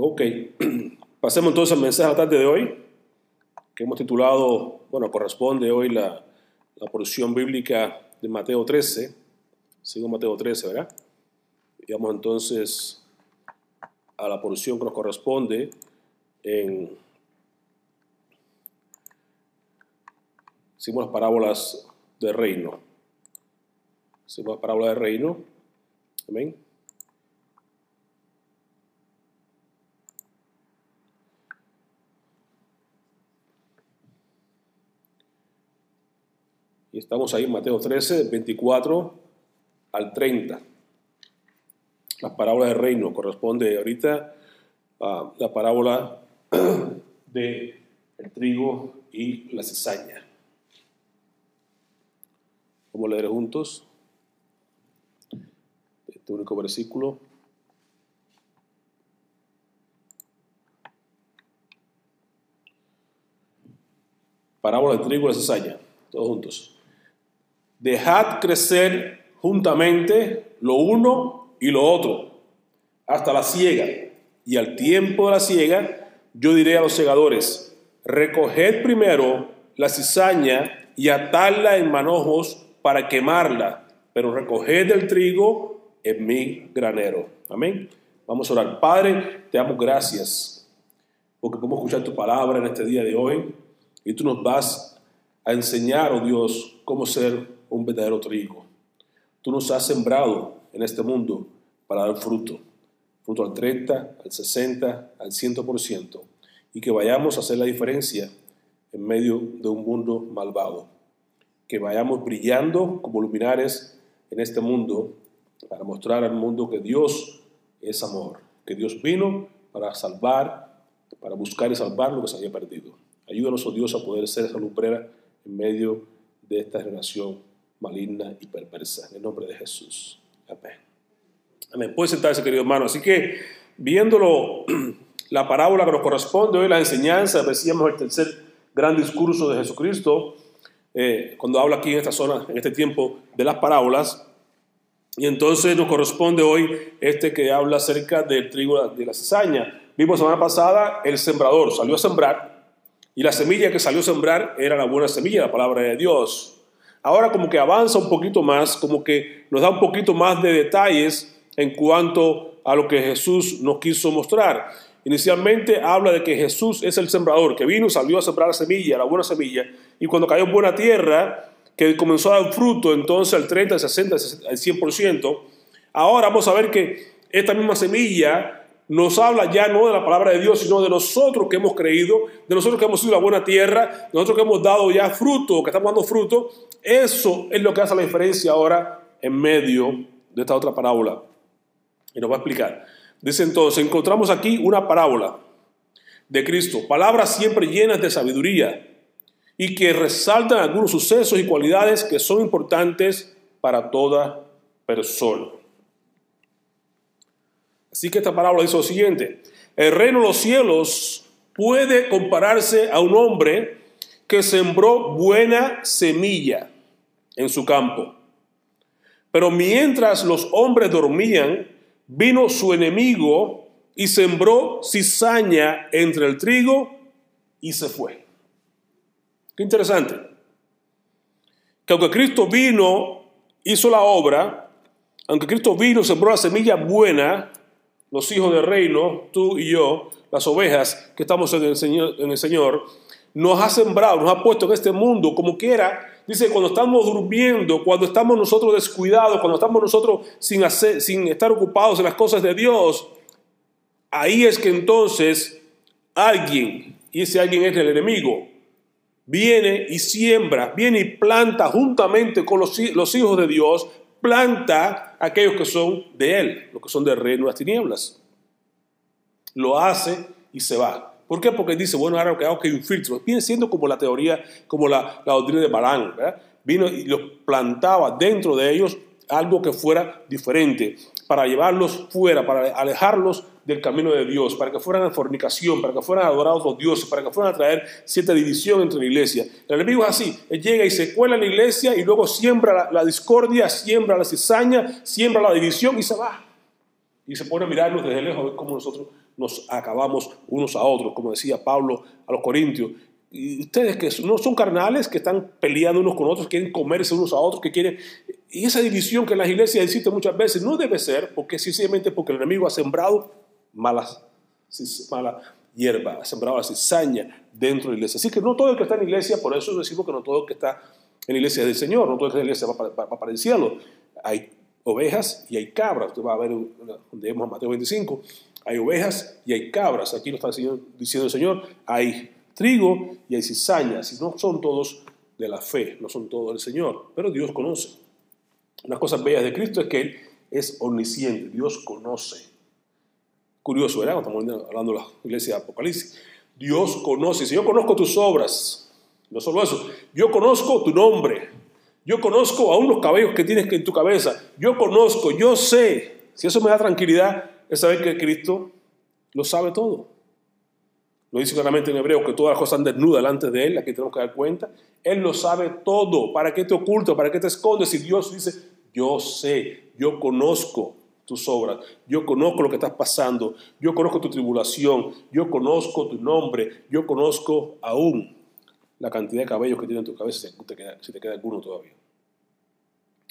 Ok, pasemos entonces al mensaje de la tarde de hoy, que hemos titulado, bueno, corresponde hoy la, la porción bíblica de Mateo 13, sigo Mateo 13, ¿verdad? Y vamos entonces a la porción que nos corresponde en, hicimos las parábolas del reino, hicimos las parábolas del reino, amén. Estamos ahí en Mateo 13, 24 al 30. La parábola del reino corresponde ahorita a la parábola de el trigo y la cizaña. Vamos a leer juntos este único versículo. Parábola del trigo y la cizaña, todos juntos. Dejad crecer juntamente lo uno y lo otro, hasta la siega. Y al tiempo de la siega, yo diré a los segadores, recoged primero la cizaña y atadla en manojos para quemarla, pero recoged el trigo en mi granero. Amén. Vamos a orar. Padre, te damos gracias porque podemos escuchar tu palabra en este día de hoy y tú nos vas a enseñar, oh Dios, cómo ser un verdadero trigo. Tú nos has sembrado en este mundo para dar fruto, fruto al 30, al 60, al 100%, y que vayamos a hacer la diferencia en medio de un mundo malvado, que vayamos brillando como luminares en este mundo para mostrar al mundo que Dios es amor, que Dios vino para salvar, para buscar y salvar lo que se había perdido. Ayúdanos, oh Dios, a poder ser esa lumbrera en medio de esta generación maligna y perversa. En el nombre de Jesús. Amén. Amén. Puede sentarse, querido hermano. Así que, viéndolo, la parábola que nos corresponde hoy, la enseñanza, decíamos el tercer gran discurso de Jesucristo, eh, cuando habla aquí en esta zona, en este tiempo, de las parábolas. Y entonces nos corresponde hoy este que habla acerca del trigo de la cizaña. Vimos semana pasada el sembrador salió a sembrar y la semilla que salió a sembrar era la buena semilla, la palabra de Dios. Ahora como que avanza un poquito más, como que nos da un poquito más de detalles en cuanto a lo que Jesús nos quiso mostrar. Inicialmente habla de que Jesús es el sembrador, que vino, salió a sembrar la semilla, la buena semilla, y cuando cayó en buena tierra, que comenzó a dar fruto, entonces al 30, al 60, al 100%, ahora vamos a ver que esta misma semilla nos habla ya no de la palabra de Dios, sino de nosotros que hemos creído, de nosotros que hemos sido la buena tierra, de nosotros que hemos dado ya fruto, que estamos dando fruto. Eso es lo que hace la diferencia ahora en medio de esta otra parábola. Y nos va a explicar. Dice entonces, encontramos aquí una parábola de Cristo, palabras siempre llenas de sabiduría y que resaltan algunos sucesos y cualidades que son importantes para toda persona. Así que esta parábola dice lo siguiente, el reino de los cielos puede compararse a un hombre que sembró buena semilla en su campo. Pero mientras los hombres dormían, vino su enemigo y sembró cizaña entre el trigo y se fue. Qué interesante. Que aunque Cristo vino, hizo la obra, aunque Cristo vino, sembró la semilla buena, los hijos del reino, tú y yo, las ovejas que estamos en el Señor, en el Señor nos ha sembrado, nos ha puesto en este mundo como quiera. Dice, cuando estamos durmiendo, cuando estamos nosotros descuidados, cuando estamos nosotros sin, hacer, sin estar ocupados en las cosas de Dios, ahí es que entonces alguien, y ese alguien es el enemigo, viene y siembra, viene y planta juntamente con los, hijos de Dios planta aquellos que son de Él, los que son del reino de las tinieblas. Lo hace y se va. ¿Por qué? Porque dice, bueno, ahora que hago que hay un filtro. Viene siendo como la teoría, como la, doctrina de Balán. Vino y los plantaba dentro de ellos algo que fuera diferente, para llevarlos fuera, para alejarlos del camino de Dios, para que fueran a fornicación, para que fueran adorados los dioses, para que fueran a traer cierta división entre la iglesia. El enemigo es así, él llega y se cuela en la iglesia y luego siembra la, discordia, siembra la cizaña, siembra la división y se va. Y se pone a mirarnos desde lejos a ver cómo nosotros nos acabamos unos a otros, como decía Pablo a los Corintios. Y ustedes que no son carnales, que están peleando unos con otros, quieren comerse unos a otros, que quieren... Y esa división que en las iglesias existe muchas veces no debe ser porque sencillamente porque el enemigo ha sembrado malas, mala hierba, ha sembrado la cizaña dentro de la iglesia. Así que no todo el que está en la iglesia, por eso decimos que no todo el que está en la iglesia es del Señor, no todo el que está en la iglesia va para, para el cielo. Hay ovejas y hay cabras. Usted va a ver donde vemos Mateo 25. Hay ovejas y hay cabras. Aquí lo está diciendo el Señor. Hay trigo y hay cizañas. Y no son todos de la fe, no son todos del Señor. Pero Dios conoce. Una cosa bella de Cristo es que Él es omnisciente. Dios conoce. Curioso, ¿verdad? Estamos hablando de la iglesia de Apocalipsis. Dios conoce. Si yo conozco tus obras, no solo eso, yo conozco tu nombre. Yo conozco aún los cabellos que tienes en tu cabeza. Yo conozco, yo sé. Si eso me da tranquilidad, es saber que Cristo lo sabe todo. Lo dice claramente en hebreo que todas las cosas están desnudas delante de Él, aquí tenemos que dar cuenta. Él lo sabe todo. ¿Para qué te oculta? ¿Para qué te escondes? Si Dios dice, yo sé, yo conozco tus obras, yo conozco lo que estás pasando, yo conozco tu tribulación, yo conozco tu nombre, yo conozco aún la cantidad de cabellos que tiene en tu cabeza, si te queda, si te queda alguno todavía.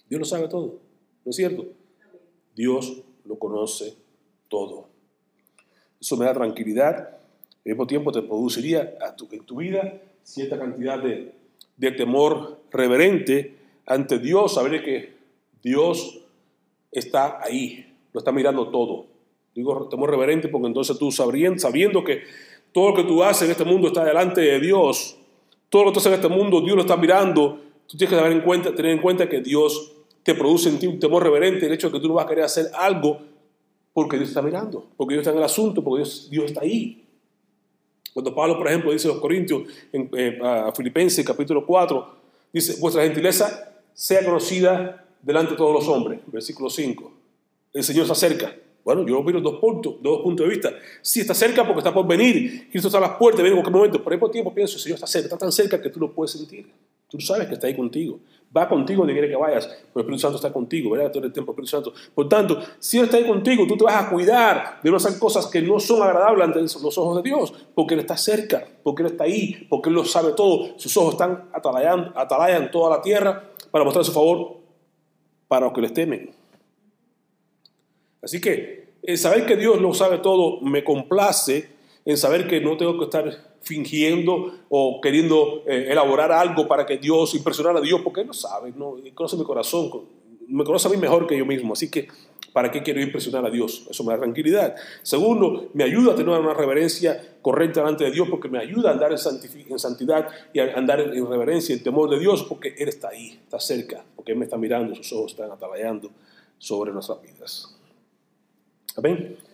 Dios lo sabe todo, ¿no es cierto? Dios lo conoce todo. Eso me da tranquilidad. Al mismo tiempo te produciría en tu vida cierta cantidad de, de temor reverente ante Dios, saber que Dios está ahí, lo está mirando todo. Digo temor reverente porque entonces tú sabiendo, sabiendo que todo lo que tú haces en este mundo está delante de Dios, todo lo que tú haces en este mundo Dios lo está mirando, tú tienes que tener en cuenta, tener en cuenta que Dios te produce en ti un temor reverente, el hecho de que tú no vas a querer hacer algo porque Dios está mirando, porque Dios está en el asunto, porque Dios, Dios está ahí. Cuando Pablo, por ejemplo, dice a los Corintios, en eh, a Filipenses capítulo 4, dice, vuestra gentileza sea conocida delante de todos los hombres, versículo 5. El Señor se acerca. Bueno, yo miro dos puntos, dos puntos de vista. Sí, está cerca porque está por venir. Cristo está a las puertas, viene en cualquier momento. Por ese tiempo pienso, el Señor está cerca, está tan cerca que tú lo puedes sentir. Tú sabes que está ahí contigo va contigo donde quiere que vayas, porque el Espíritu Santo está contigo, ¿verdad? Todo el tiempo el Espíritu Santo. Por tanto, si Él está ahí contigo, tú te vas a cuidar de no hacer cosas que no son agradables ante los ojos de Dios, porque Él está cerca, porque Él está ahí, porque Él lo sabe todo. Sus ojos están atalayan, atalayan toda la tierra para mostrar su favor para los que les temen. Así que el saber que Dios lo sabe todo me complace en saber que no tengo que estar fingiendo o queriendo eh, elaborar algo para que Dios, impresionar a Dios, porque Él lo sabe, ¿no? conoce mi corazón, me conoce a mí mejor que yo mismo, así que ¿para qué quiero impresionar a Dios? Eso me da tranquilidad. Segundo, me ayuda a tener una reverencia correcta delante de Dios, porque me ayuda a andar en, santidad y a andar en reverencia en temor de Dios, porque Él está ahí, está cerca, porque Él me está mirando, sus ojos están atalayando sobre nuestras vidas. Amén.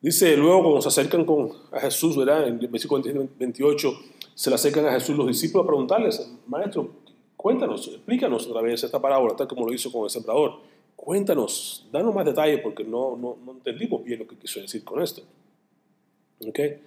Dice luego cuando se acercan con, a Jesús, ¿verdad? En el versículo 28 se le acercan a Jesús los discípulos a preguntarles, maestro, cuéntanos, explícanos otra vez esta parábola, tal como lo hizo con el sembrador. Cuéntanos, danos más detalles porque no, no, no entendimos bien lo que quiso decir con esto. ¿Okay?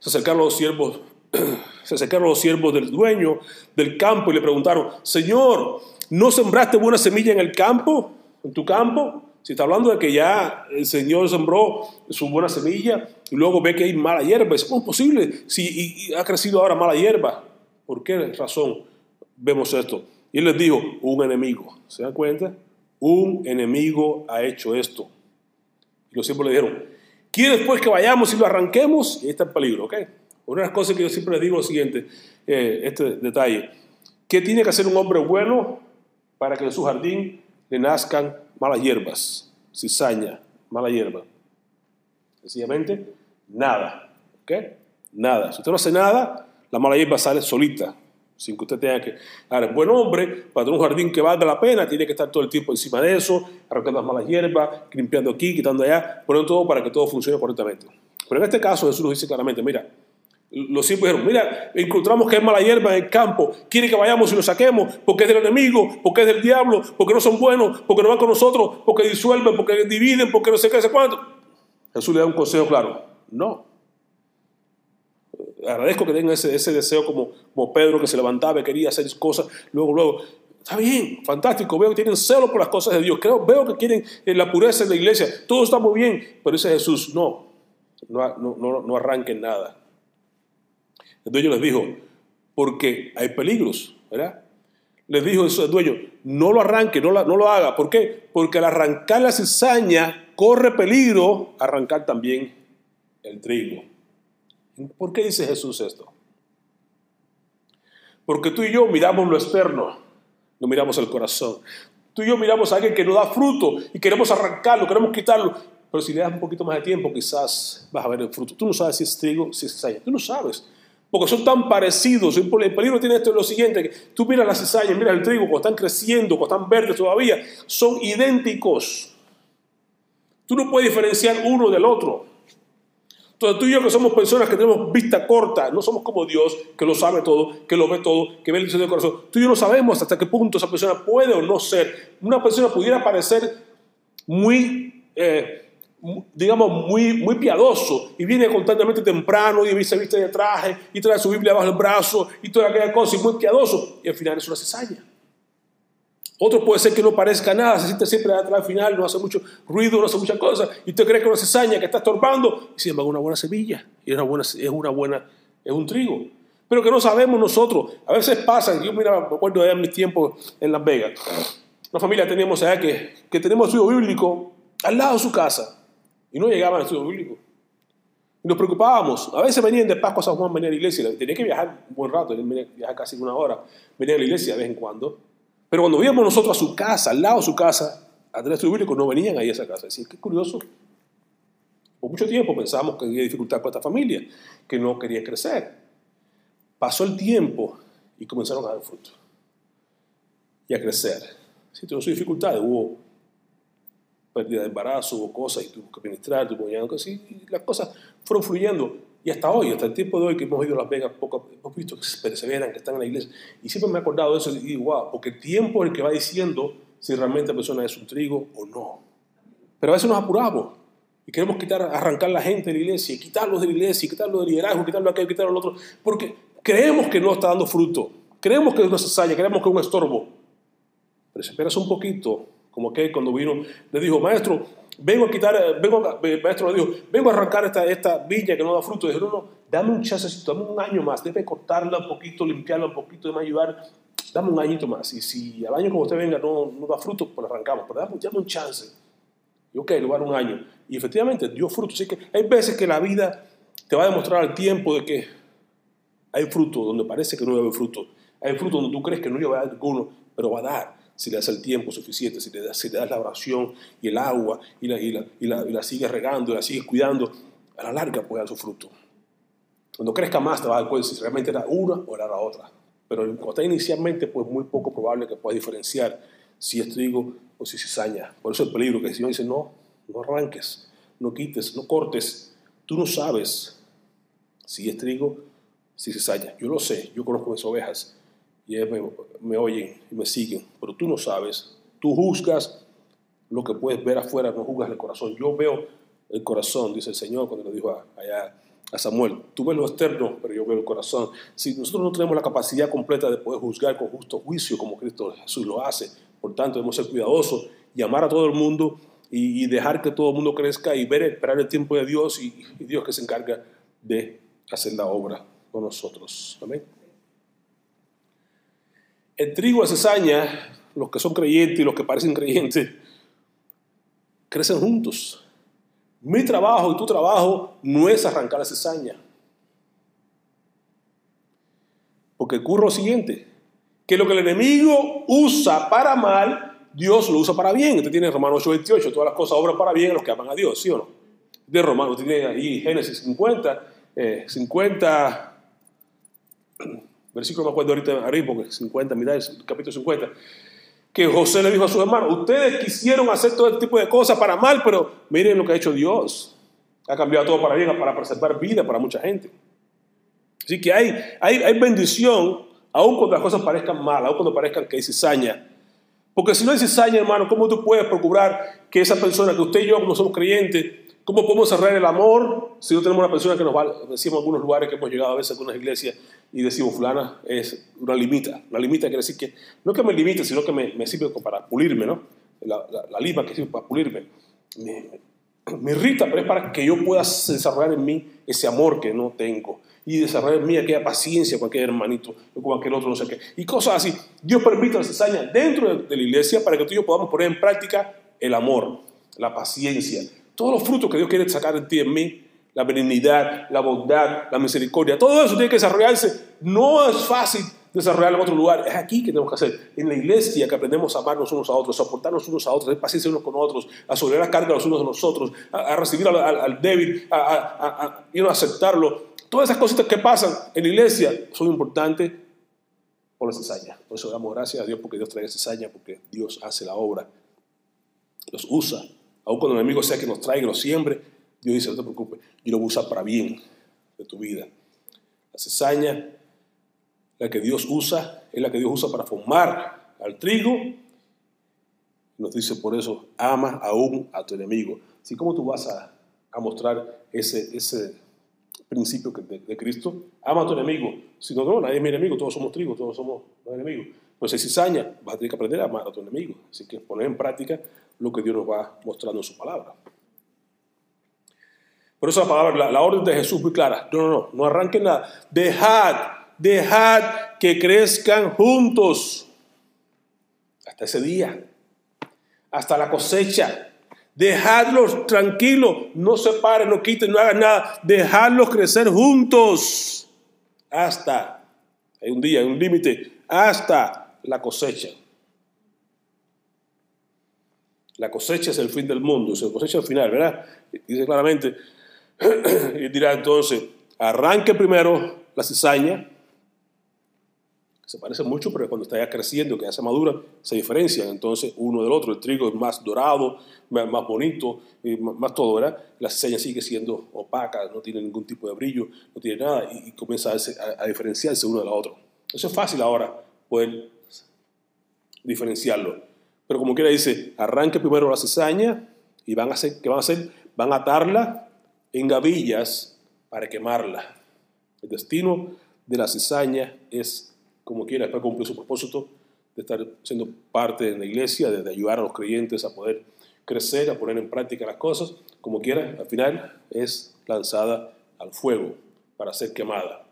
Se acercaron los siervos, se acercaron los siervos del dueño del campo y le preguntaron, Señor, ¿no sembraste buena semilla en el campo, en tu campo? Si está hablando de que ya el Señor sembró su buena semilla y luego ve que hay mala hierba, ¿cómo es posible si ha crecido ahora mala hierba? ¿Por qué razón vemos esto? Y él les dijo, un enemigo. ¿Se dan cuenta? Un enemigo ha hecho esto. Y los siempre le dijeron, ¿quieres pues que vayamos y lo arranquemos? Y ahí está el peligro, ¿ok? Una de las cosas que yo siempre les digo es lo siguiente, eh, este detalle. ¿Qué tiene que hacer un hombre bueno para que en su jardín le nazcan malas hierbas, cizaña, mala hierba. Sencillamente, nada. ¿Ok? Nada. Si usted no hace nada, la mala hierba sale solita, sin que usted tenga que. Ahora, buen hombre, para tener un jardín que valga la pena, tiene que estar todo el tiempo encima de eso, arrancando las malas hierbas, limpiando aquí, quitando allá, poniendo todo para que todo funcione correctamente. Pero en este caso, Jesús nos dice claramente: mira, los hijos dijeron, mira, encontramos que hay mala hierba en el campo, quiere que vayamos y lo saquemos, porque es del enemigo, porque es del diablo, porque no son buenos, porque no van con nosotros, porque disuelven, porque dividen, porque no sé qué, sé cuánto. Jesús le da un consejo claro, no. Agradezco que tengan ese, ese deseo como, como Pedro que se levantaba y quería hacer cosas, luego, luego, Está bien, fantástico, veo que tienen celo por las cosas de Dios, creo, veo que quieren eh, la pureza de la iglesia, todo está muy bien, pero dice Jesús, no, no, no, no arranquen nada. El dueño les dijo, porque hay peligros, ¿verdad? Les dijo el dueño, no lo arranque, no, no lo haga. ¿Por qué? Porque al arrancar la cizaña corre peligro arrancar también el trigo. ¿Por qué dice Jesús esto? Porque tú y yo miramos lo externo, no miramos el corazón. Tú y yo miramos a alguien que no da fruto y queremos arrancarlo, queremos quitarlo. Pero si le das un poquito más de tiempo, quizás vas a ver el fruto. Tú no sabes si es trigo, si es cizaña. Tú no sabes porque son tan parecidos. El peligro tiene esto es lo siguiente, que tú miras las cizañas, miras el trigo, cuando están creciendo, cuando están verdes todavía, son idénticos. Tú no puedes diferenciar uno del otro. Entonces tú y yo que somos personas que tenemos vista corta, no somos como Dios, que lo sabe todo, que lo ve todo, que ve el diseño del corazón. Tú y yo no sabemos hasta qué punto esa persona puede o no ser. Una persona pudiera parecer muy... Eh, digamos, muy, muy piadoso y viene constantemente temprano y se viste de traje y trae su Biblia bajo el brazo y toda aquella cosa y muy piadoso y al final es una cizaña. Otro puede ser que no parezca nada, se siente siempre atrás al final, no hace mucho ruido, no hace muchas cosas y usted cree que es una cizaña que está estorbando y sin embargo una buena semilla y una buena, es una buena, es un trigo. Pero que no sabemos nosotros. A veces pasa, yo mira, me acuerdo de mis tiempos en Las Vegas. Una familia teníamos que, que tenemos estudio bíblico al lado de su casa y no llegaban al estudio bíblico. Y nos preocupábamos. A veces venían de Pascua a San Juan, venían a la iglesia. Tenía que viajar un buen rato, viajar casi una hora. Venían a la iglesia de vez en cuando. Pero cuando íbamos nosotros a su casa, al lado de su casa, a tener estudio bíblico, no venían ahí a esa casa. Decían, qué curioso. Por mucho tiempo pensábamos que había dificultad con esta familia, que no quería crecer. Pasó el tiempo y comenzaron a dar fruto y a crecer. Si tuvimos dificultades, hubo pérdida de embarazo, hubo cosas y tuvo que administrar, tuvo que y las cosas fueron fluyendo. Y hasta hoy, hasta el tiempo de hoy que hemos ido a Las Vegas, poco, hemos visto que perseveran, que están en la iglesia. Y siempre me he acordado de eso y digo, wow, porque el tiempo es el que va diciendo si realmente la persona es un trigo o no. Pero a veces nos apuramos y queremos quitar, arrancar la gente de la iglesia, quitarlos de la iglesia, quitarlos del liderazgo, quitarlo aquello, quitarlo al otro, porque creemos que no está dando fruto, creemos que es una cesalla, creemos que es un estorbo. Pero si esperas un poquito, como que cuando vino, le dijo, maestro, vengo a quitar, vengo a, eh, maestro le dijo, vengo a arrancar esta, esta viña que no da fruto. Dijo, no, no, dame un chancecito, dame un año más, debe cortarla un poquito, limpiarla un poquito, debe ayudar, dame un añito más. Y si al año como usted venga no, no da fruto, pues arrancamos, pero dame, un chance. Y ok, a dar un año. Y efectivamente dio fruto. Así que hay veces que la vida te va a demostrar al tiempo de que hay fruto donde parece que no debe haber fruto. Hay fruto donde tú crees que no lleva a dar alguno, pero va a dar si le das el tiempo suficiente, si le das, la oración y el agua y la, y, y, la, y sigues regando y la sigues cuidando, a la larga puede dar su fruto. Cuando crezca más te vas a dar cuenta si realmente era una o era la otra. Pero cuando está inicialmente, pues muy poco probable que puedas diferenciar si es trigo o si es cizaña. Por eso el peligro que el Señor dice, no, no arranques, no quites, no cortes. Tú no sabes si es trigo, si es cizaña. Yo lo sé, yo conozco mis ovejas y me, oyen y me siguen, pero tú no sabes, tú juzgas lo que puedes ver afuera, no juzgas el corazón. Yo veo el corazón, dice el Señor cuando le dijo a, allá a Samuel, tú ves lo externo, pero yo veo el corazón. Si nosotros no tenemos la capacidad completa de poder juzgar con justo juicio como Cristo Jesús lo hace, por tanto debemos ser cuidadosos y amar a todo el mundo y, dejar que todo el mundo crezca y ver, esperar el tiempo de Dios y, y Dios que se encarga de hacer la obra con nosotros. Amén. El trigo la cizaña, los que son creyentes y los que parecen creyentes, crecen juntos. Mi trabajo y tu trabajo no es arrancar la cizaña. Porque ocurre lo siguiente, que lo que el enemigo usa para mal, Dios lo usa para bien. Usted tiene Romanos 8:28, todas las cosas obran para bien a los que aman a Dios, ¿sí o no? De Romanos, usted tiene ahí Génesis 50, 50 versículo me acuerdo ahorita arriba, porque 50, mira el capítulo 50, que José le dijo a sus hermanos, ustedes quisieron hacer todo este tipo de cosas para mal, pero miren lo que ha hecho Dios. Ha cambiado todo para bien, para preservar vida para mucha gente. Así que hay, hay, hay bendición, aun cuando las cosas parezcan mal, aun cuando parezcan que hay cizaña. Porque si no hay cizaña, hermano, ¿cómo tú puedes procurar que esa persona, que usted y yo, como somos creyentes, ¿Cómo podemos cerrar el amor si no tenemos una persona que nos va, decimos en algunos lugares que hemos llegado a veces a algunas iglesias, y decimos, fulana es una limita. Una limita quiere decir que no que me limite, sino que me, me sirve para pulirme, ¿no? La, la, lima que sirve para pulirme. Me, me irrita, pero es para que yo pueda desarrollar en mí ese amor que no tengo y desarrollar en mí aquella paciencia con aquel hermanito con aquel otro, no sé qué. Y cosas así. Dios permite las cizañas dentro de, la iglesia para que tú y yo podamos poner en práctica el amor, la paciencia, todos los frutos que Dios quiere sacar en ti y en mí, la benignidad, la bondad, la misericordia, todo eso tiene que desarrollarse. No es fácil desarrollarlo en otro lugar. Es aquí que tenemos que hacer. En la iglesia que aprendemos a amarnos unos a otros, a soportarnos unos a otros, a tener paciencia unos con otros, a sobrevivir la carga los unos de nosotros, a, recibir al, débil, a, a, a, aceptarlo. Todas esas cositas que pasan en la iglesia son importantes por la cizaña. Por eso damos gracias a Dios porque Dios trae cizaña, porque Dios hace la obra, los usa. Aun cuando el enemigo sea que nos traiga nos siembre, Dios dice, no te preocupes, yo lo voy a usar para bien de tu vida. La cizaña la que Dios usa, es la que Dios usa para formar al trigo. Nos dice por eso, ama aún a tu enemigo. Así como tú vas a, mostrar ese, ese principio de, Cristo, ama a tu enemigo. Si no, no, nadie es mi enemigo, todos somos trigo, todos somos enemigos. Pues si cizaña, vas a tener que aprender a amar a tu enemigo. Así que poner en práctica lo que Dios nos va mostrando en su palabra. Por eso la palabra, la, orden de Jesús muy clara. No, no, no, no arranquen nada. Dejad dejad que crezcan juntos hasta ese día, hasta la cosecha. Dejadlos tranquilos, no se paren, no quiten, no hagan nada. Dejadlos crecer juntos hasta, hay un día, hay un límite, hasta la cosecha. La cosecha es el fin del mundo, la cosecha al final, ¿verdad? Dice claramente, y dirá entonces, arranque primero la cizaña, se parecen mucho, pero cuando está ya creciendo, que ya se madura, se diferencian entonces uno del otro. El trigo es más dorado, más, bonito, más, todo, ¿verdad? La cizaña sigue siendo opaca, no tiene ningún tipo de brillo, no tiene nada y, comienza a, diferenciarse uno de la otra. Eso es fácil ahora poder diferenciarlo. Pero como quiera dice, arranque primero la cizaña y van a hacer, ¿qué van a hacer? Van a atarla en gavillas para quemarla. El destino de la cizaña es como quiera, después cumplir su propósito de estar siendo parte de la iglesia, de, ayudar a los creyentes a poder crecer, a poner en práctica las cosas, como quiera, al final es lanzada al fuego para ser quemada.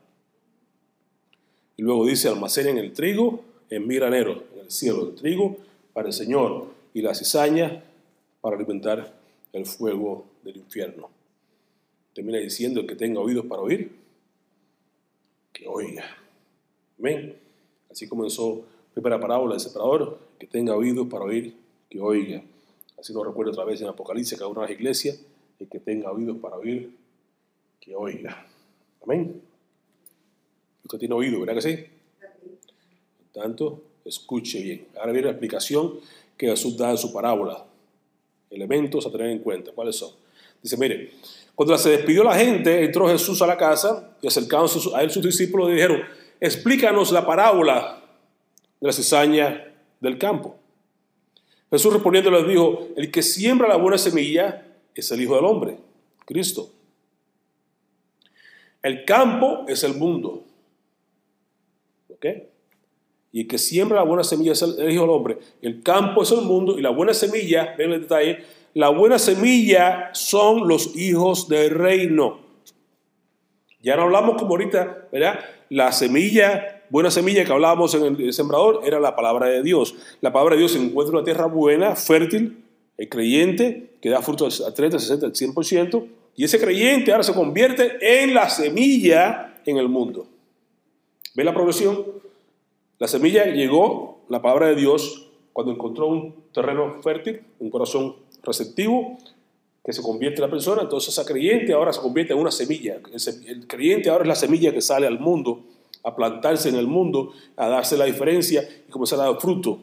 Y luego dice, almacenen el trigo en mi granero, en el cielo, el trigo para el Señor y la cizaña para alimentar el fuego del infierno. Termina diciendo el que tenga oídos para oír, que oiga. Amén. Así comenzó primera parábola del separador, que tenga oídos para oír, que oiga. Así lo recuerdo otra vez en Apocalipsis, cada una de las iglesias, el que tenga oídos para oír, que oiga. Amén. Usted tiene oído, ¿verdad que sí? Por tanto, escuche bien. Ahora viene la explicación que Jesús da en su parábola. Elementos a tener en cuenta. ¿Cuáles son? Dice, mire, cuando se despidió la gente, entró Jesús a la casa y acercándose a él sus discípulos le dijeron, explícanos la parábola de la cizaña del campo. Jesús respondiendo les dijo, el que siembra la buena semilla es el Hijo del Hombre, Cristo. El campo es el mundo. ¿Ok? Y el que siembra la buena semilla es el, Hijo del Hombre. El campo es el mundo y la buena semilla, ven el detalle, la buena semilla son los hijos del reino. Ya no hablamos como ahorita, ¿verdad? La semilla, buena semilla que hablábamos en el sembrador, era la palabra de Dios. La palabra de Dios encuentra en una tierra buena, fértil, el creyente, que da frutos al 30, 60, al 100%, y ese creyente ahora se convierte en la semilla en el mundo. ¿Ve la progresión? La semilla llegó, la palabra de Dios, cuando encontró un terreno fértil, un corazón receptivo, que se convierte en la persona, entonces esa creyente ahora se convierte en una semilla. El creyente ahora es la semilla que sale al mundo, a plantarse en el mundo, a darse la diferencia y comenzar a dar fruto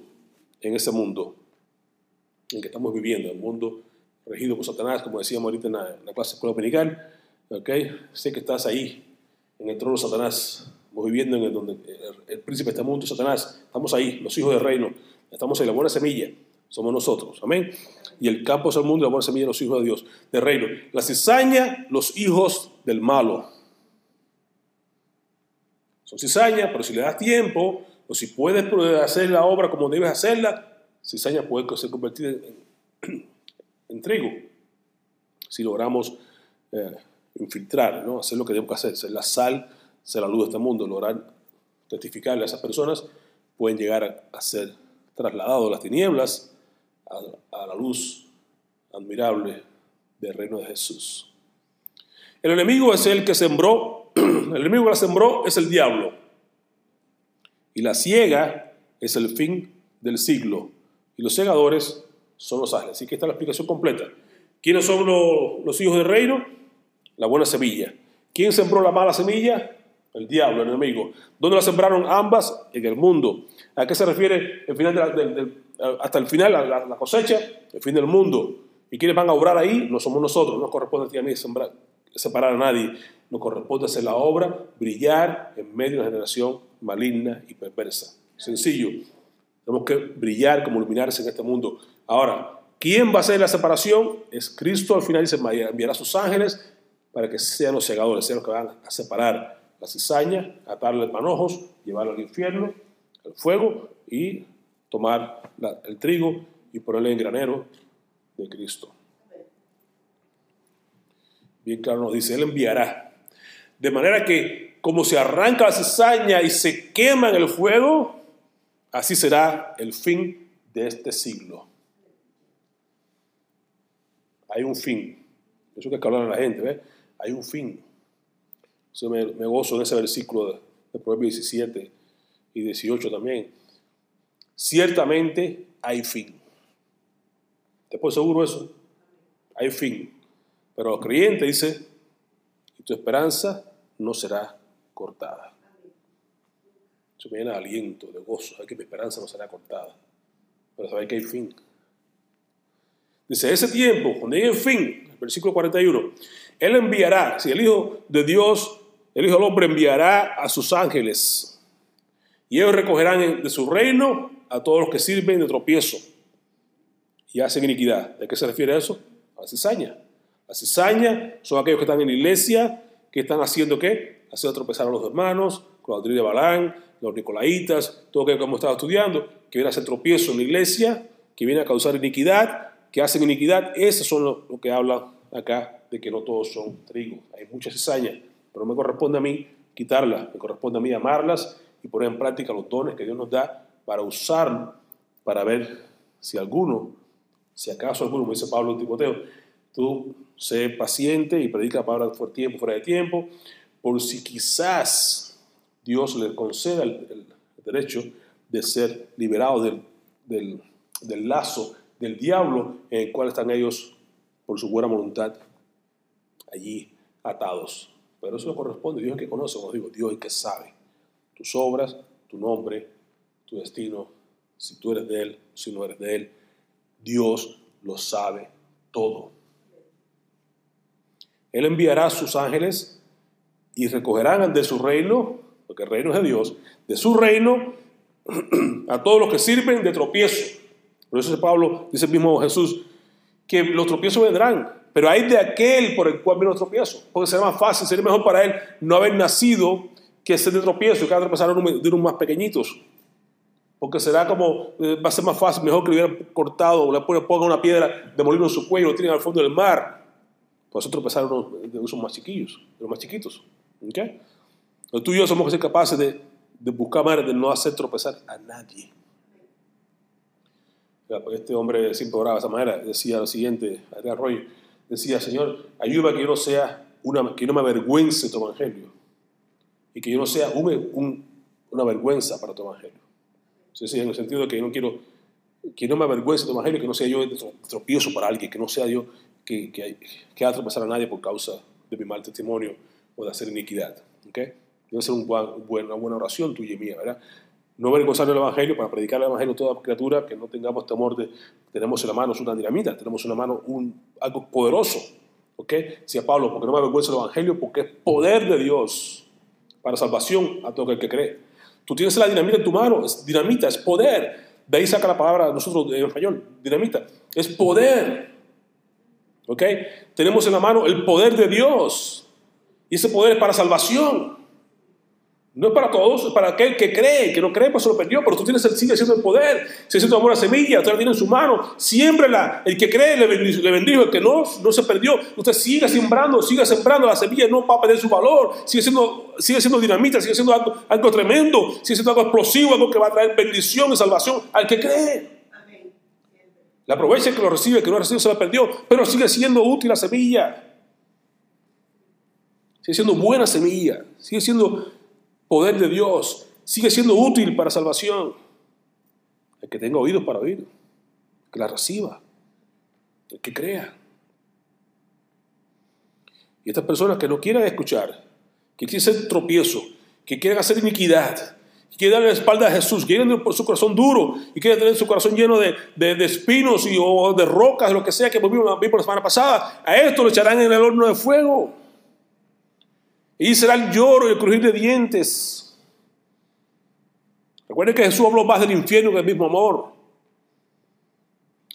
en ese mundo en que estamos viviendo, el mundo regido por Satanás, como decíamos ahorita en la, clase escuela dominical. ¿okay? Sé que estás ahí, en el trono de Satanás, viviendo en el, donde el, príncipe de este mundo, Satanás. Estamos ahí, los hijos del reino, estamos ahí, la buena semilla somos nosotros. Amén. Y el campo es el mundo y la buena semilla los hijos de Dios, del reino. La cizaña, los hijos del malo. Son cizañas, pero si le das tiempo, o si puedes hacer la obra como debes hacerla, cizaña puede ser convertida en, trigo. Si logramos eh, infiltrar, ¿no? hacer lo que debemos hacer, ser la sal, ser la luz de este mundo, lograr testificarle a esas personas, pueden llegar a ser trasladados las tinieblas a, la luz admirable del reino de Jesús. El enemigo es el que sembró, el enemigo que la sembró es el diablo. Y la ciega es el fin del siglo. Y los segadores son los ángeles. Así que esta es la explicación completa. ¿Quiénes son los, los hijos del reino? La buena semilla. ¿Quién sembró la mala semilla? El diablo, el enemigo. ¿Dónde la sembraron ambas? En el mundo. ¿A qué se refiere el final de hasta el final, la, cosecha? El fin del mundo. ¿Y quiénes van a obrar ahí? No somos nosotros. No corresponde a mí sembrar, separar a nadie. Nos corresponde hacer la obra, brillar en medio de una generación maligna y perversa. Sencillo. Tenemos que brillar como iluminarse en este mundo. Ahora, ¿quién va a hacer la separación? Es Cristo. Al final dice, enviará a sus ángeles para que sean los segadores, sean los que van a separar la cizaña, atarle manojos, llevarlo al infierno, al fuego y tomar el trigo y ponerle en granero de Cristo. Bien claro nos dice, Él enviará. De manera que como se arranca la cizaña y se quema en el fuego, así será el fin de este siglo. Hay un fin. Eso que es que a la gente, ¿ves? Hay un fin. Yo me, gozo en ese versículo de, de Proverbios 17 y 18 también. Ciertamente hay fin. ¿Te puedo seguro eso? Hay fin. Pero el creyente dice, tu esperanza no será cortada. Eso me llena de aliento, de gozo, de que mi esperanza no será cortada. Pero saber que hay fin. Dice, ese tiempo, cuando llegue el fin, versículo 41, Él enviará, si el Hijo de Dios, el Hijo del Hombre enviará a sus ángeles, y ellos recogerán de su reino a todos los que sirven de tropiezo y hacen iniquidad. ¿De qué se refiere eso? A la cizaña. La cizaña son aquellos que están en la iglesia, que están haciendo qué? Haciendo tropezar a los hermanos, con la de Balán, los nicolaitas, todo aquello que hemos estado estudiando, que viene a hacer tropiezo en la iglesia, que viene a causar iniquidad, que hacen iniquidad. Esos son lo, que habla acá de que no todos son trigo. Hay muchas cizañas, pero me corresponde a mí quitarlas, me corresponde a mí amarlas y poner en práctica los dones que Dios nos da para usar, para ver si alguno, si acaso alguno, como dice Pablo Timoteo, tú sé paciente y predica la palabra por tiempo, fuera de tiempo, por si quizás Dios le conceda el, derecho de ser liberado del, del, del, lazo del diablo en el cual están ellos por su buena voluntad allí atados. Pero eso no corresponde, Dios es que conoce, como digo, Dios es que sabe tus obras, tu nombre, tu destino, si tú eres de Él, si no eres de Él. Dios lo sabe todo. Él enviará a sus ángeles y recogerán de su reino, porque el reino es de Dios, de su reino a todos los que sirven de tropiezo. Por eso Pablo, dice el mismo Jesús, que los tropiezos vendrán, pero hay de aquel por el cual viene los tropiezos, porque será más fácil, sería mejor para él no haber nacido que ser de tropiezo y cada tropezar de unos más pequeñitos. Porque será como, eh, va a ser más fácil, mejor que le hubieran cortado o le pongan una piedra de molino en su cuello, lo tienen al fondo del mar. Pues eso tropezar de usos más chiquillos, de los más chiquitos. ¿Okay? Los tú y yo somos que ser capaces de, buscar maneras de no hacer tropezar a nadie. Pues este hombre siempre oraba de esa manera, decía lo siguiente, Roy, decía, Señor, ayúdame que yo no sea una, que no me avergüence tu evangelio y que yo no sea un, una vergüenza para tu evangelio. En el sentido de que no quiero que no me avergüence tu evangelio, que no sea yo de tropiezo para alguien, que no sea yo que, que, que haga tropezar a nadie por causa de mi mal testimonio o de hacer iniquidad. ¿okay? Debe ser un buen, una buena oración tuya y mía, ¿verdad? no avergonzar el Evangelio, para predicar el Evangelio a toda criatura, que no tengamos temor de, tenemos en la mano una dinamita, tenemos en la mano un, algo poderoso. ¿Ok? Decía Pablo, porque no me avergüenza el Evangelio, porque es poder de Dios para salvación a todo el que cree. Tú tienes la dinamita en tu mano, es dinamita, es poder. De ahí saca la palabra nosotros en español, dinamita, es poder. ¿Ok? Tenemos en la mano el poder de Dios. Y ese poder es para salvación. No es para todos, es para aquel que cree, que no cree, pues se lo perdió, pero tú tienes el, sigue siendo el poder, sigue siendo amor a semilla, usted la tiene en su mano, siémbrela, el que cree le bendijo, el que no, no se perdió, usted siga sembrando, siga sembrando, la semilla no va a perder su valor, sigue siendo, sigue siendo dinamita, sigue siendo algo, algo tremendo, sigue siendo algo explosivo, algo que va a traer bendición y salvación al que cree. La aprovecha que lo recibe, que no recibe se la perdió, pero sigue siendo útil la semilla. Sigue siendo buena semilla, sigue siendo poder de Dios sigue siendo útil para salvación. El que tenga oídos para oír, que la reciba, el que crea. Y estas personas que no quieren escuchar, que quieren ser tropiezo, que quieren hacer iniquidad, que quieren darle la espalda a Jesús, que quieren su corazón duro y quieren tener su corazón lleno de, de, espinos y, o de rocas, lo que sea que vimos la semana pasada, a esto lo echarán en el horno de fuego. Y será el lloro y el crujir de dientes. Recuerden que Jesús habló más del infierno que del mismo amor.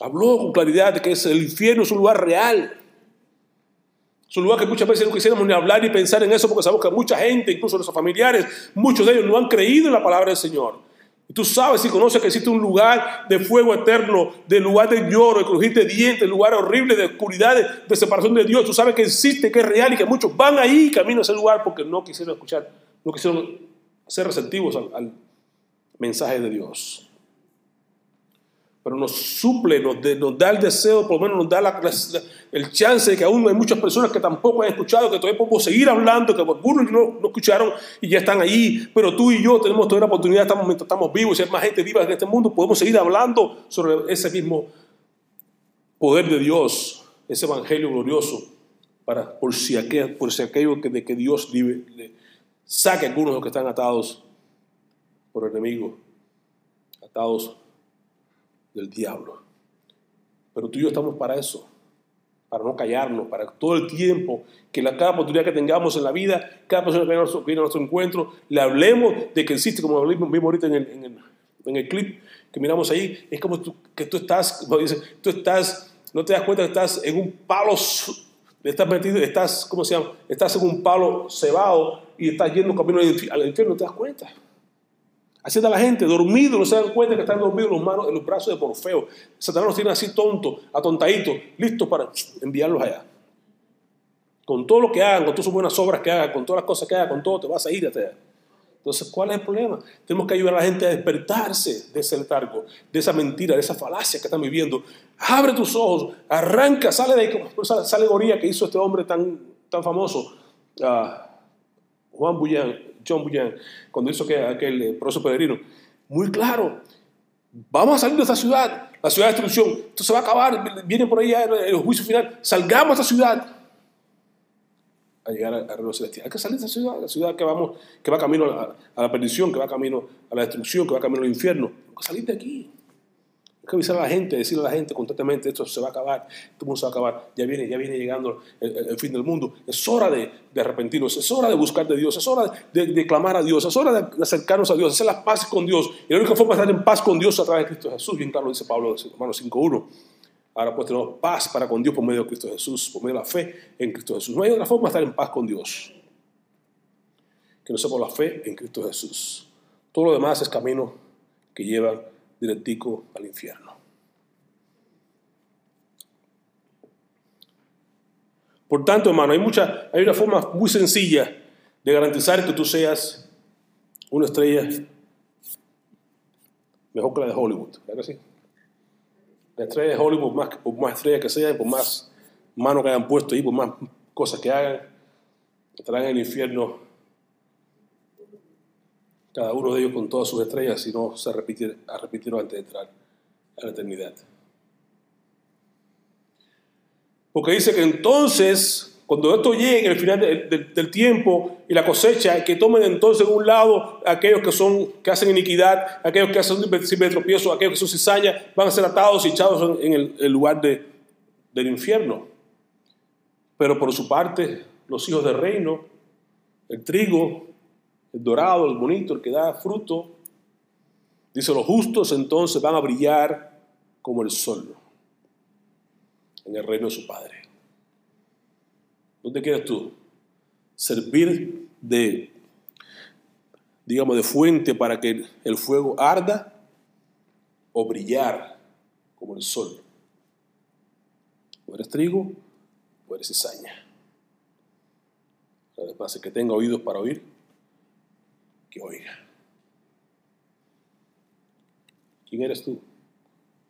Habló con claridad de que el infierno es un lugar real. Es un lugar que muchas veces no quisiéramos ni hablar ni pensar en eso porque sabemos que mucha gente, incluso nuestros familiares, muchos de ellos no han creído en la palabra del Señor. Y tú sabes y conoces que existe un lugar de fuego eterno, de lugar de lloro, de crujir de dientes, lugar horrible de oscuridad, de, separación de Dios. Tú sabes que existe, que es real y que muchos van ahí camino a ese lugar porque no quisieron escuchar, no quisieron ser receptivos al mensaje de Dios. Pero nos suple, nos, nos da el deseo, por lo menos nos da el chance de que aún hay muchas personas que tampoco han escuchado, que todavía podemos seguir hablando, que algunos no, no escucharon y ya están ahí. Pero tú y yo tenemos toda la oportunidad, estamos, estamos vivos, y hay más gente viva en este mundo, podemos seguir hablando sobre ese mismo poder de Dios, ese evangelio glorioso, para, por, si aquel, por si aquello que, de que Dios saque a algunos de los que están atados por enemigos, atados del diablo. Pero tú y yo estamos para eso, para no callarnos, para todo el tiempo, que la, cada oportunidad que tengamos en la vida, cada persona que viene a nuestro, encuentro, le hablemos de que existe, como vimos ahorita en el, en el, clip que miramos ahí, es como que tú estás, tú estás, no te das cuenta que estás en un palo, estás metido, estás, ¿cómo se llama? Estás en un palo cebado y estás yendo camino al infierno, no te das cuenta. Así está la gente, dormido, no se dan cuenta que están dormidos en los, manos, en los brazos de Morfeo. Satanás los tiene así tontos, atontaditos, listos para enviarlos allá. Con todo lo que hagan, con todas sus buenas obras que hagan, con todas las cosas que hagan, con todo te vas a ir allá. Entonces, ¿cuál es el problema? Tenemos que ayudar a la gente a despertarse de ese letargo, de esa mentira, de esa falacia que están viviendo. Abre tus ojos, arranca, sale de ahí, esa alegoría que hizo este hombre tan, tan famoso, uh, Juan Bullán, John cuando hizo aquel, aquel eh, proceso peregrino, muy claro, vamos a salir de esta ciudad, la ciudad de destrucción, esto se va a acabar, viene por ahí el, juicio final, salgamos de esta ciudad a llegar al reino celestial. Hay que salir de esta ciudad, la ciudad que, vamos, que va camino a, a, la perdición, que va camino a la destrucción, que va camino al infierno. Hay que salir de aquí. Hay que avisar a la gente, decirle a la gente constantemente, esto se va a acabar, esto mundo se va a acabar, ya viene, ya viene llegando el, fin del mundo. Es hora de, arrepentirnos, es hora de buscar de Dios, es hora de, clamar a Dios, es hora de acercarnos a Dios, hacer la paz con Dios. Y la única forma de estar en paz con Dios es a través de Cristo Jesús, bien claro dice Pablo, Romanos 5.1. Ahora pues tenemos paz para con Dios por medio de Cristo Jesús, por medio de la fe en Cristo Jesús. No hay otra forma de estar en paz con Dios que no sea por la fe en Cristo Jesús. Todo lo demás es camino que lleva directico al infierno. Por tanto, hermano, hay, mucha, hay una forma muy sencilla de garantizar que tú seas una estrella mejor que la de Hollywood. ¿Verdad que sí? La estrella de Hollywood, por más estrella que sea, por más manos que hayan puesto ahí, por más cosas que hagan, estarán en el infierno cada uno de ellos con todas sus estrellas, y no se arrepintieron antes de entrar a la eternidad. Porque dice que entonces, cuando esto llegue, al final del, tiempo y la cosecha, que tomen entonces de un lado aquellos que son que hacen iniquidad, aquellos que hacen de tropiezo, aquellos que son cizaña, van a ser atados y echados en, el, lugar del infierno. Pero por su parte, los hijos del reino, el trigo, el dorado, el bonito, el que da fruto. Dice, los justos entonces van a brillar como el sol en el reino de su Padre. ¿Dónde quieres tú? Servir de, digamos, de fuente para que el fuego arda o brillar como el sol. O eres trigo o eres cizaña. Además, el que tenga oídos para oír, que oiga. ¿Quién eres tú?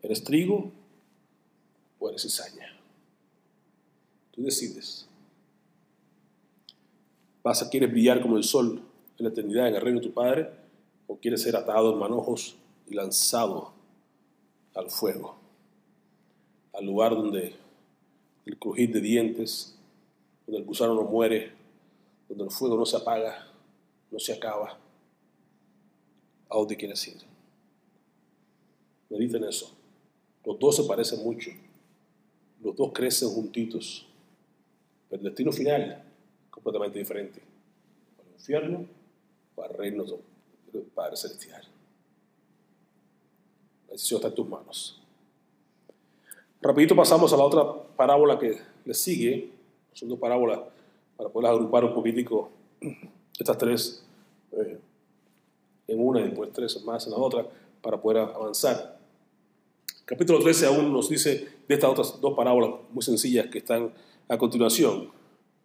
¿Eres trigo o eres cizaña? Tú decides. ¿Vas a quieres brillar como el sol en la eternidad en el reino de tu Padre? ¿O quieres ser atado en manojos y lanzado al fuego? Al lugar donde el crujir de dientes, donde el gusano no muere, donde el fuego no se apaga, no se acaba. ¿A dónde quieres ir? Mediten eso. Los dos se parecen mucho. Los dos crecen juntitos. Pero el destino final es completamente diferente. Para el infierno, para el reino del Padre Celestial. La decisión está en tus manos. Rapidito pasamos a la otra parábola que le sigue. Son dos parábolas para poder agrupar un poquitico estas tres eh, en una y después tres más en la otra para poder avanzar. Capítulo 13 aún nos dice de estas otras dos parábolas muy sencillas que están a continuación.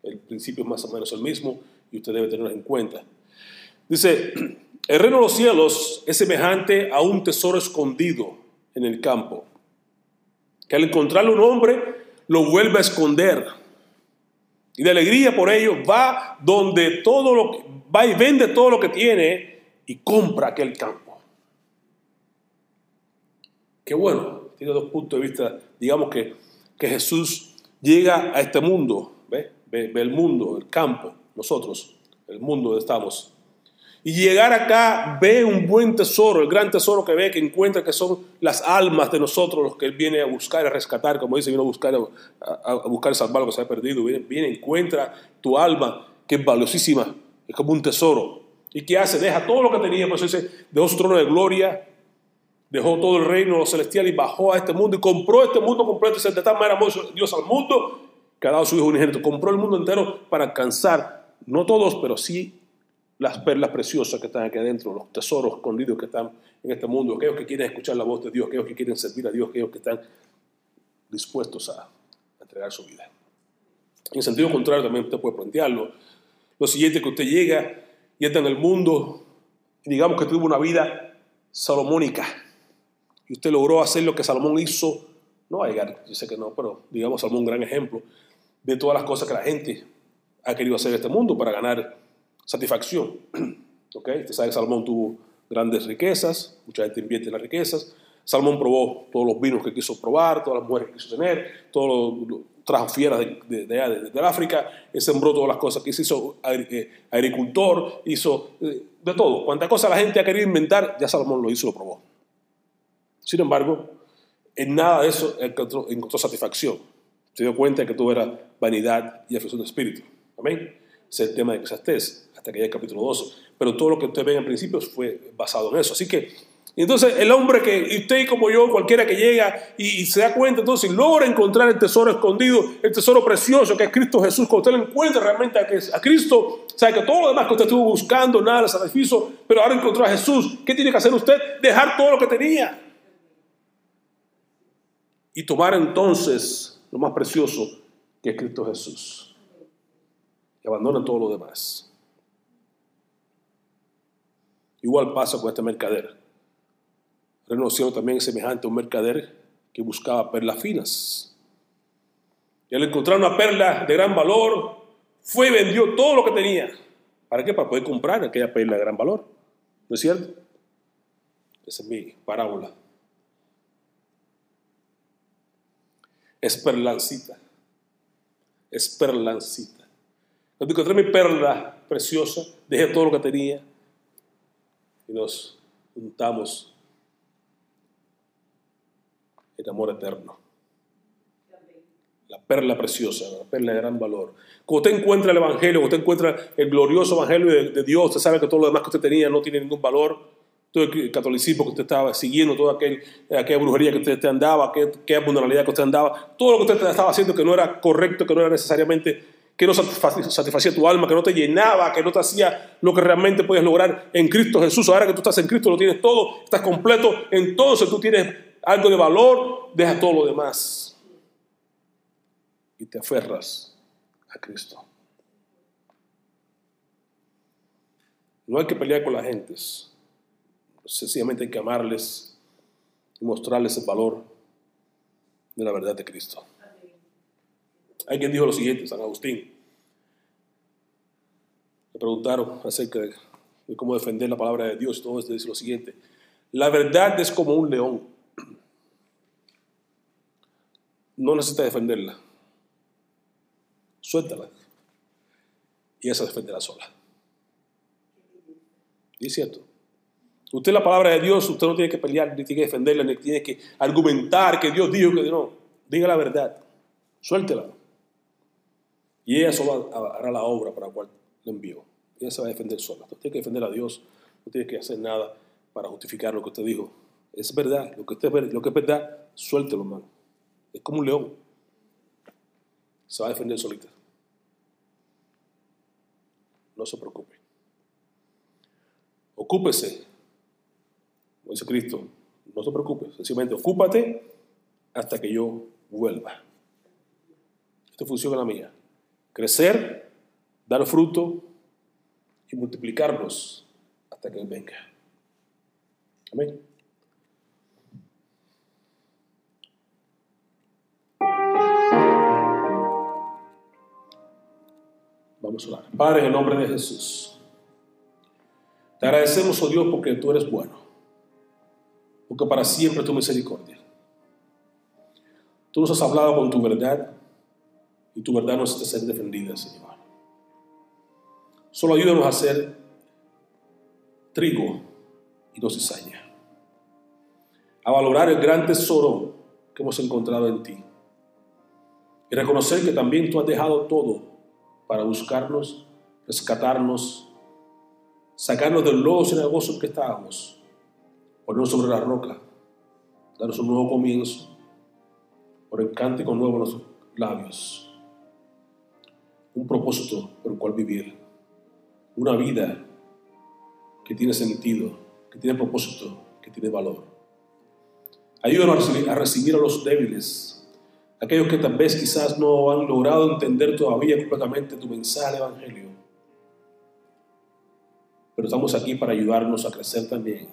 El principio es más o menos el mismo y usted debe tenerlo en cuenta. Dice, el reino de los cielos es semejante a un tesoro escondido en el campo, que al encontrarlo un hombre lo vuelve a esconder. Y de alegría por ello va donde todo lo va y vende todo lo que tiene y compra aquel campo. Qué bueno, tiene dos puntos de vista. Digamos que, que Jesús llega a este mundo, ¿ve? Ve, el mundo, el campo, nosotros, el mundo donde estamos. Y llegar acá ve un buen tesoro, el gran tesoro que ve, que encuentra que son las almas de nosotros los que él viene a buscar, a rescatar, como dice, viene a buscar, a, a buscar salvar lo que se ha perdido. Viene, viene, encuentra tu alma, que es valiosísima, es como un tesoro. ¿Y qué hace? Deja todo lo que tenía, pues dice, dejó su trono de gloria, dejó todo el reino celestial y bajó a este mundo y compró este mundo completo. Y de tal manera amó Dios al mundo que ha dado su Hijo unigénito. Compró el mundo entero para alcanzar, no todos, pero sí las perlas preciosas que están aquí adentro, los tesoros escondidos que están en este mundo, aquellos que quieren escuchar la voz de Dios, aquellos que quieren servir a Dios, aquellos que están dispuestos a, entregar su vida. En sentido contrario, también usted puede plantearlo. Lo siguiente que usted llega y entra en el mundo, digamos que tuvo una vida salomónica, y usted logró hacer lo que Salomón hizo, no va a llegar, yo sé que no, pero digamos Salomón un gran ejemplo de todas las cosas que la gente ha querido hacer en este mundo para ganar satisfacción. ¿Okay? Usted sabe que Salomón tuvo grandes riquezas, mucha gente invierte en las riquezas. Salomón probó todos los vinos que quiso probar, todas las mujeres que quiso tener, todo lo, trajo fieras de, de, de, África, sembró todas las cosas que hizo, hizo eh, agricultor, hizo eh, de todo. Cuanta cosa la gente ha querido inventar, ya Salomón lo hizo, lo probó. Sin embargo, en nada de eso encontró, encontró satisfacción. Se dio cuenta de que todo era vanidad y aflicción de espíritu. Amén. Ese es el tema de Eclesiastés, hasta que llegue el capítulo 12. Pero todo lo que usted ve en principio fue basado en eso. Así que, entonces, el hombre que, y usted como yo, cualquiera que llega y, y, se da cuenta, entonces logra encontrar el tesoro escondido, el tesoro precioso que es Cristo Jesús, cuando usted lo encuentra realmente a, Cristo, sabe que todo lo demás que usted estuvo buscando, nada, el sacrificio, pero ahora encontró a Jesús, ¿qué tiene que hacer usted? Dejar todo lo que tenía. Y tomar entonces lo más precioso que es Cristo Jesús abandonan todo lo demás. Igual pasa con este mercader. Cielo también semejante a un mercader que buscaba perlas finas. Y al encontrar una perla de gran valor, fue y vendió todo lo que tenía. ¿Para qué? Para poder comprar aquella perla de gran valor. ¿No es cierto? Esa es mi parábola. Es perlancita. Es perlancita. Cuando encontré mi perla preciosa, dejé todo lo que tenía y nos juntamos en amor eterno. La perla preciosa, la perla de gran valor. Cuando usted encuentra el Evangelio, cuando usted encuentra el glorioso Evangelio de, de, Dios, usted sabe que todo lo demás que usted tenía no tiene ningún valor. Todo el catolicismo que usted estaba siguiendo, toda aquel, aquella brujería que usted andaba, aquella, aquella que usted andaba, todo lo que usted estaba haciendo que no era correcto, que no era necesariamente que no satisfacía tu alma, que no te llenaba, que no te hacía lo que realmente puedes lograr en Cristo Jesús. Ahora que tú estás en Cristo, lo tienes todo, estás completo, entonces tú tienes algo de valor, deja todo lo demás y te aferras a Cristo. No hay que pelear con las gentes, sencillamente hay que amarles y mostrarles el valor de la verdad de Cristo. Hay quien dijo lo siguiente, San Agustín. Le preguntaron acerca de, cómo defender la palabra de Dios. Todo esto dice lo siguiente. La verdad es como un león. No necesita defenderla. Suéltala. Y esa defenderá sola. Y es cierto. Usted la palabra de Dios, usted no tiene que pelear, ni tiene que defenderla, ni tiene que argumentar que Dios dijo que no. Diga la verdad. Suéltela. Y ella solo hará la obra para la cual le envió. Ella se va a defender sola. Usted tiene que defender a Dios. No tiene que hacer nada para justificar lo que usted dijo. Es verdad. Lo que, usted, lo que es verdad, suéltelo, hermano. Es como un león. Se va a defender solita. No se preocupe. Ocúpese. Como dice Cristo, no se preocupe. Sencillamente ocúpate hasta que yo vuelva. Esta función es la mía crecer, dar fruto y multiplicarnos hasta que Él venga. Amén. Vamos a orar. Padre, en el nombre de Jesús, te agradecemos, oh Dios, porque tú eres bueno, porque para siempre tu misericordia. Tú nos has hablado con tu verdad y tu verdad nos ser defendida, Señor. Solo ayúdanos a hacer trigo y no cizaña. A valorar el gran tesoro que hemos encontrado en ti. Y reconocer que también tú has dejado todo para buscarnos, rescatarnos, sacarnos del lodo cenagoso en que estábamos, ponernos sobre la roca, darnos un nuevo comienzo, por el cántico nuevo en nuestros labios un propósito por el cual vivir, una vida que tiene sentido, que tiene propósito, que tiene valor. Ayúdanos a recibir, a los débiles, aquellos que tal vez quizás no han logrado entender todavía completamente tu mensaje Evangelio. Pero estamos aquí para ayudarnos a crecer también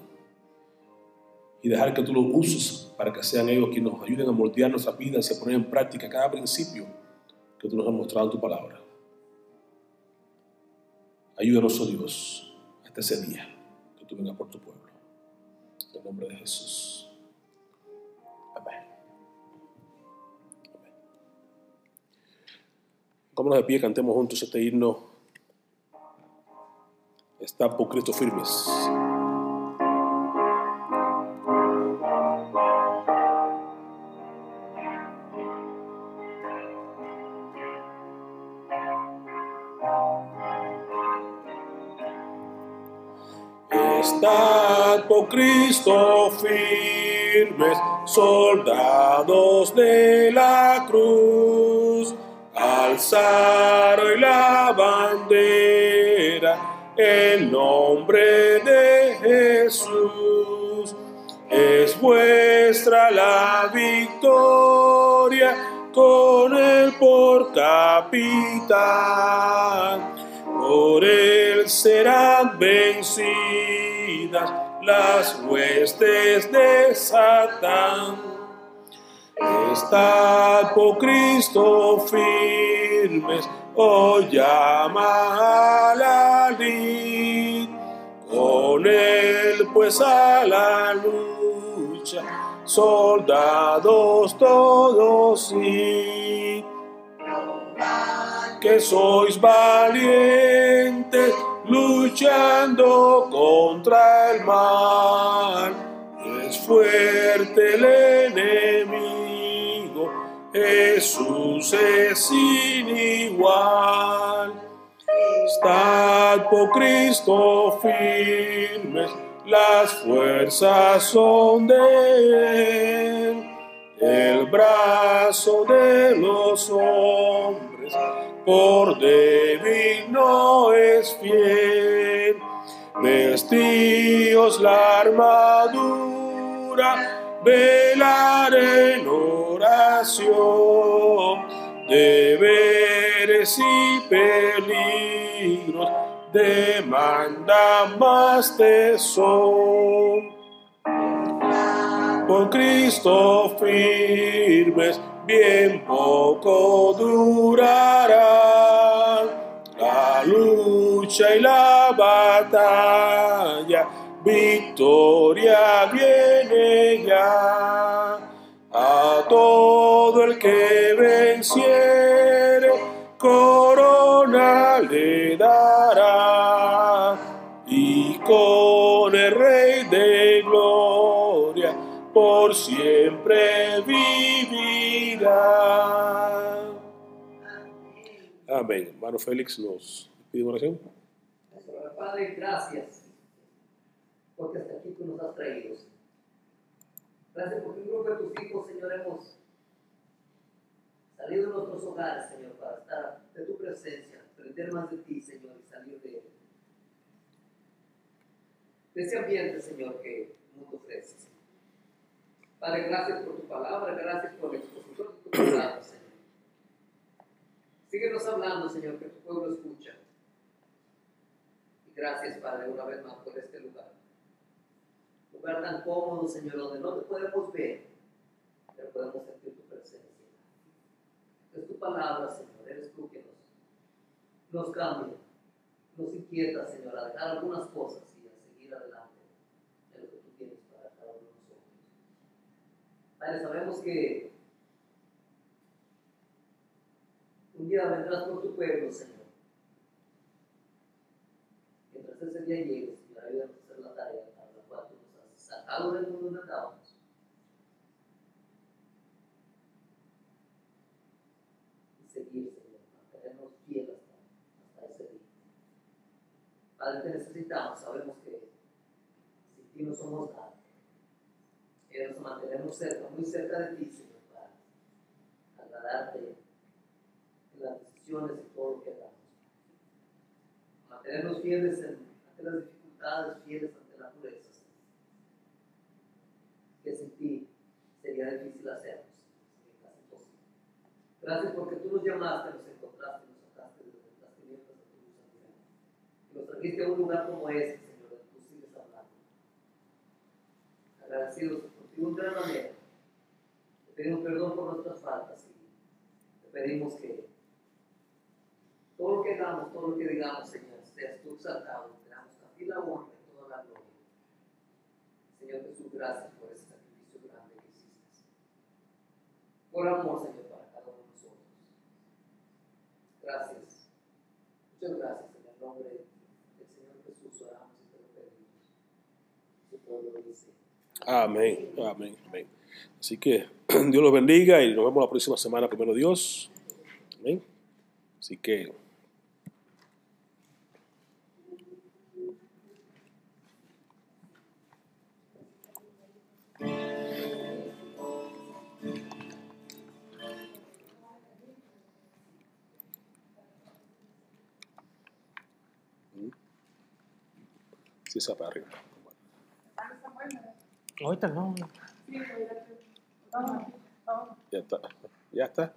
y dejar que tú los uses para que sean ellos quienes nos ayuden a moldear nuestras vidas y a poner en práctica cada principio que tú nos has mostrado en tu palabra. Ayúdanos, oh Dios, hasta ese día que tú vengas por tu pueblo. En el nombre de Jesús. Amén. Vámonos de pie, cantemos juntos este himno. Está por Cristo firmes. por Cristo firmes, soldados de la cruz, alzar hoy la bandera, en nombre de Jesús. Es vuestra la victoria con el por capitán, por él serán vencidas las huestes de Satán. Estad por Cristo firmes, o llama a la lid. Con él pues a la lucha, soldados todos y que sois valientes luchando contra el mal. Es fuerte el enemigo, Jesús es sin igual. Estad por Cristo firmes, las fuerzas son de Él, el brazo de los hombres por débil no es fiel. Vestíos la armadura, velar en oración, deberes y peligros demanda más tesoro. Por Cristo firmes, bien poco durará la lucha y la batalla, victoria viene ya. Venciere, corona le dará. Y con el Rey de Gloria, por siempre vivirá. Amén. Hermano Félix nos pide oración. Padre, gracias porque hasta aquí tú nos has traído. Gracias porque un grupo de tus hijos, Señor, hemos salido de nuestros hogares, Señor, para estar de tu presencia, aprender más de ti, Señor, y salir de, de ese ambiente, Señor, que el mundo ofrece. Señor. Padre, gracias por tu palabra, gracias por el expositor de tu palabra, Señor. Síguenos hablando, Señor, que tu pueblo escucha. Y gracias, Padre, una vez más por este lugar. Lugar tan cómodo, Señor, donde no te podemos ver, pero podemos sentir tu presencia. Es tu palabra, Señor, eres tú que nos, nos cambia, nos inquieta, Señor, a dejar algunas cosas y a seguir adelante en lo que tú tienes para cada uno de nosotros. Padre, sabemos que un día vendrás por tu pueblo, Señor. Mientras ese día llegue, Señor, ayúdanos a hacer la tarea para la cual tú nos has sacado del mundo donde andábamos. Y seguir, Señor, mantenernos fieles hasta, hasta ese día. Padre, te necesitamos, sabemos que sin ti no somos nada. Queremos mantenernos cerca, muy cerca de ti, Señor, para agradarte en las decisiones y todo lo que hagamos. Mantenernos fieles ante las dificultades, fieles ante la pureza. Que sin ti sería difícil imposible. Gracias porque tú nos llamaste, nos encontraste, nos sacaste de las tinieblas de tu luz admirable. Y nos trajiste a un lugar como este, Señor, donde tú sigues hablando. Agradecidos por ti de una gran manera. Te pedimos perdón por nuestras faltas y te pedimos que todo lo que hagamos, todo lo que digamos, Señor, seas tú exaltado. Te damos a ti la honra y toda la gloria. Señor Jesús, gracias por ese sacrificio grande que hiciste. Por amor, Señor, para cada uno de nosotros. Gracias. Muchas gracias. En el nombre del Señor Jesús oramos y te lo pedimos. Su pueblo dice. Amén, amén, amén. Así que Dios los bendiga y nos vemos la próxima semana, primero Dios. Amén. Así que sí, para arriba. Ahorita no. Ya está. Ya está.